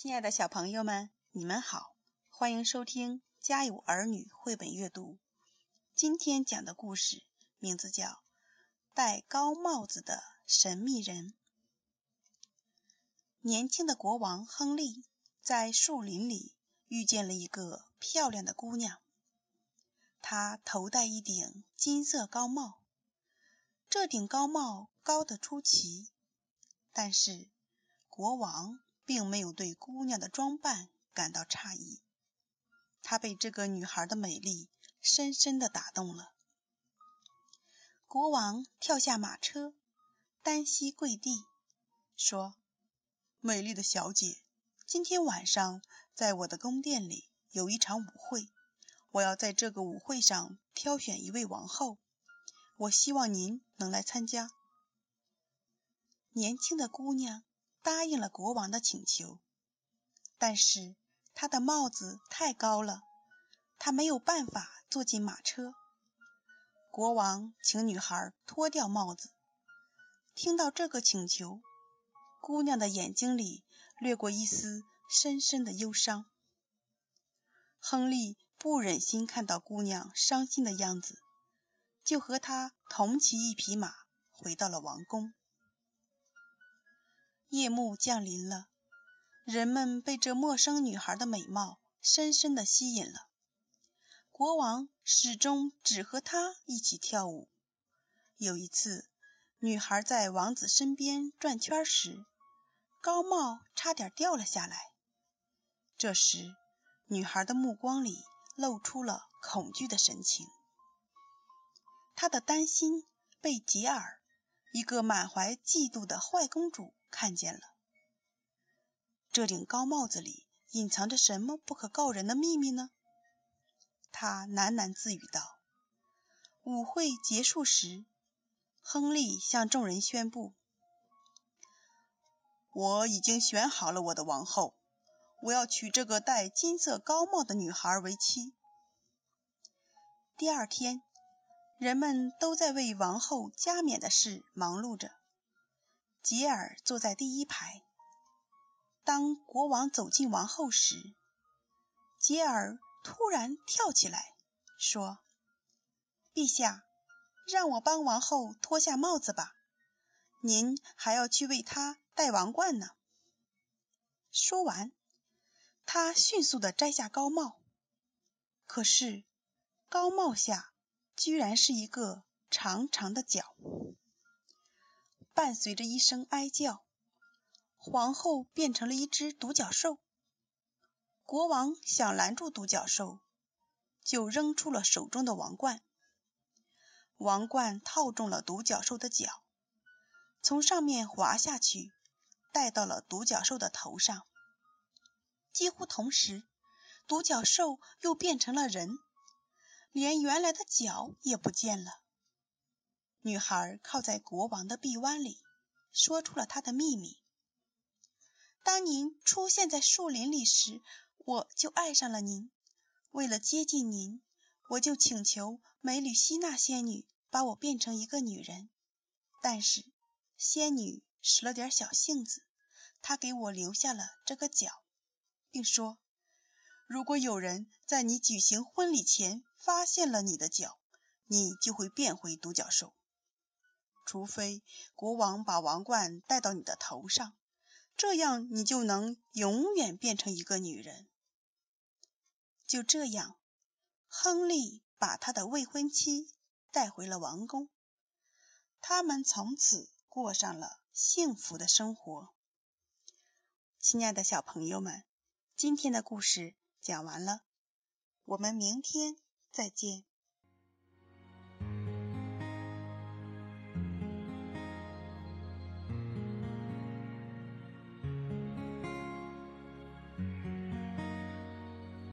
亲爱的小朋友们，你们好，欢迎收听《家有儿女》绘本阅读。今天讲的故事名字叫《戴高帽子的神秘人》。年轻的国王亨利在树林里遇见了一个漂亮的姑娘，她头戴一顶金色高帽，这顶高帽高得出奇，但是国王。并没有对姑娘的装扮感到诧异，他被这个女孩的美丽深深的打动了。国王跳下马车，单膝跪地，说：“美丽的小姐，今天晚上在我的宫殿里有一场舞会，我要在这个舞会上挑选一位王后，我希望您能来参加。”年轻的姑娘。答应了国王的请求，但是他的帽子太高了，他没有办法坐进马车。国王请女孩脱掉帽子。听到这个请求，姑娘的眼睛里掠过一丝深深的忧伤。亨利不忍心看到姑娘伤心的样子，就和她同骑一匹马回到了王宫。夜幕降临了，人们被这陌生女孩的美貌深深的吸引了。国王始终只和她一起跳舞。有一次，女孩在王子身边转圈时，高帽差点掉了下来。这时，女孩的目光里露出了恐惧的神情。她的担心被杰尔，一个满怀嫉妒的坏公主。看见了，这顶高帽子里隐藏着什么不可告人的秘密呢？她喃喃自语道。舞会结束时，亨利向众人宣布：“我已经选好了我的王后，我要娶这个戴金色高帽的女孩为妻。”第二天，人们都在为王后加冕的事忙碌着。吉尔坐在第一排。当国王走进王后时，吉尔突然跳起来，说：“陛下，让我帮王后脱下帽子吧，您还要去为她戴王冠呢。”说完，他迅速地摘下高帽，可是高帽下居然是一个长长的角。伴随着一声哀叫，皇后变成了一只独角兽。国王想拦住独角兽，就扔出了手中的王冠。王冠套中了独角兽的脚，从上面滑下去，戴到了独角兽的头上。几乎同时，独角兽又变成了人，连原来的脚也不见了。女孩靠在国王的臂弯里，说出了她的秘密。当您出现在树林里时，我就爱上了您。为了接近您，我就请求梅吕西娜仙女把我变成一个女人。但是仙女使了点小性子，她给我留下了这个角，并说：如果有人在你举行婚礼前发现了你的脚，你就会变回独角兽。除非国王把王冠戴到你的头上，这样你就能永远变成一个女人。就这样，亨利把他的未婚妻带回了王宫，他们从此过上了幸福的生活。亲爱的小朋友们，今天的故事讲完了，我们明天再见。